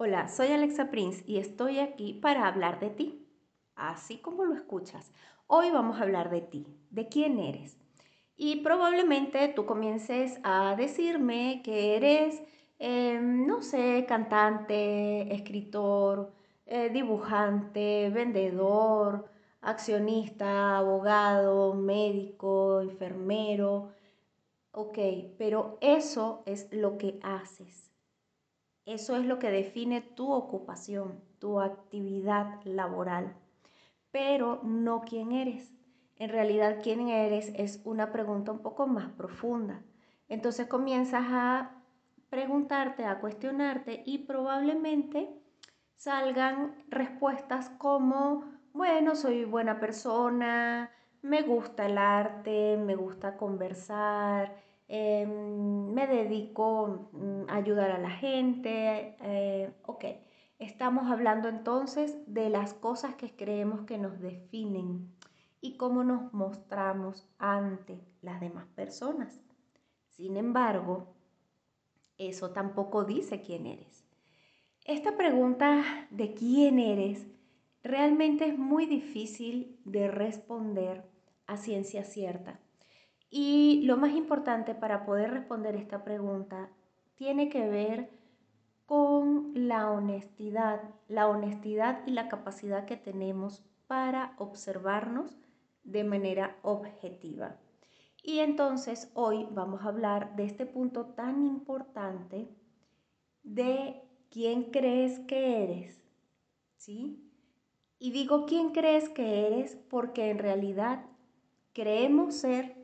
Hola, soy Alexa Prince y estoy aquí para hablar de ti, así como lo escuchas. Hoy vamos a hablar de ti, de quién eres. Y probablemente tú comiences a decirme que eres, em, no sé, cantante, escritor, eh, dibujante, vendedor, accionista, abogado, médico, enfermero. Ok, pero eso es lo que haces eso es lo que define tu ocupación, tu actividad laboral, pero no quién eres. En realidad, quién eres es una pregunta un poco más profunda. Entonces comienzas a preguntarte, a cuestionarte y probablemente salgan respuestas como, bueno, soy buena persona, me gusta el arte, me gusta conversar, Em, me dedico mm, a ayudar a la gente. Eh, ok, estamos hablando entonces de las cosas que creemos que nos definen y cómo nos mostramos ante las demás personas. Sin embargo, eso tampoco dice quién eres. Esta pregunta de quién eres realmente es muy difícil de responder a ciencia cierta y lo más importante para poder responder esta pregunta tiene que ver con la honestidad, la honestidad y la capacidad que tenemos para observarnos de manera objetiva. Y entonces hoy vamos a hablar de este punto tan importante de quién crees que eres, ¿sí? Y digo quién crees que eres porque en realidad creemos ser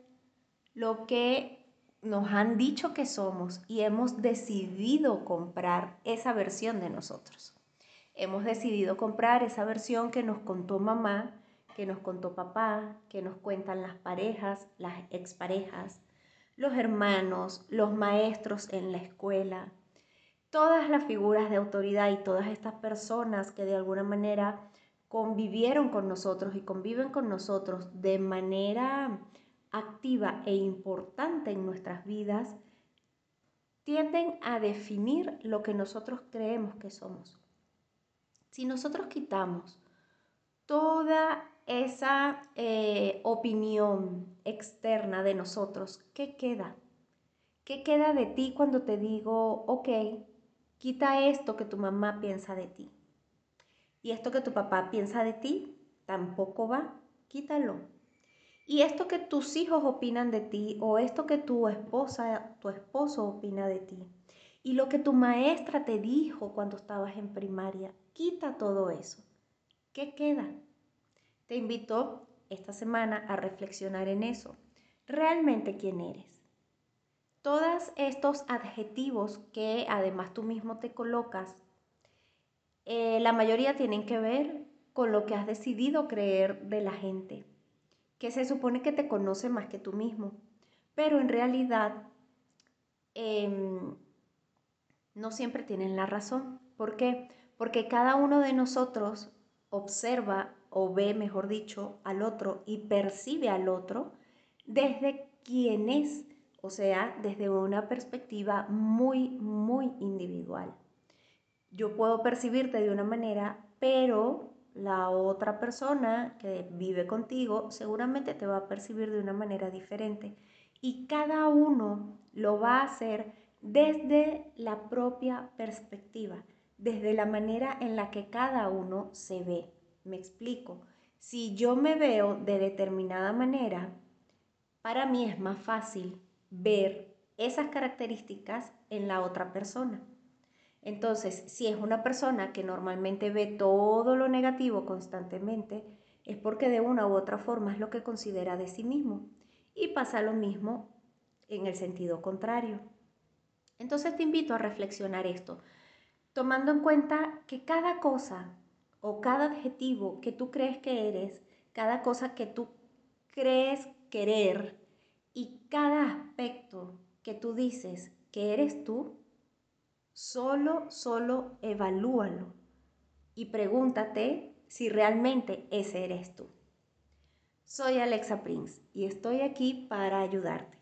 lo que nos han dicho que somos y hemos decidido comprar esa versión de nosotros. Hemos decidido comprar esa versión que nos contó mamá, que nos contó papá, que nos cuentan las parejas, las exparejas, los hermanos, los maestros en la escuela, todas las figuras de autoridad y todas estas personas que de alguna manera convivieron con nosotros y conviven con nosotros de manera activa e importante en nuestras vidas tienden a definir lo que nosotros creemos que somos. Si nosotros quitamos toda esa eh, opinión externa de nosotros, ¿qué queda? ¿Qué queda de ti cuando te digo, ok, quita esto que tu mamá piensa de ti? Y esto que tu papá piensa de ti tampoco va, quítalo. Y esto que tus hijos opinan de ti o esto que tu esposa, tu esposo opina de ti y lo que tu maestra te dijo cuando estabas en primaria, quita todo eso. ¿Qué queda? Te invito esta semana a reflexionar en eso. ¿Realmente quién eres? Todos estos adjetivos que además tú mismo te colocas, eh, la mayoría tienen que ver con lo que has decidido creer de la gente que se supone que te conoce más que tú mismo, pero en realidad em, no siempre tienen la razón. ¿Por qué? Porque cada uno de nosotros observa o ve, mejor dicho, al otro y percibe al otro desde quién es, o sea, desde una perspectiva muy, muy individual. Yo puedo percibirte de una manera, pero la otra persona que vive contigo seguramente te va a percibir de una manera diferente y cada uno lo va a hacer desde la propia perspectiva, desde la manera en la que cada uno se ve. Me explico. Si yo me veo de determinada manera, para mí es más fácil ver esas características en la otra persona. Entonces, si es una persona que normalmente ve todo lo negativo constantemente, es porque de una u otra forma es lo que considera de sí mismo. Y pasa lo mismo en el sentido contrario. Entonces te invito a reflexionar esto, tomando en cuenta que cada cosa o cada adjetivo que tú crees que eres, cada cosa que tú crees querer y cada aspecto que tú dices que eres tú, Solo, solo evalúalo y pregúntate si realmente ese eres tú. Soy Alexa Prince y estoy aquí para ayudarte.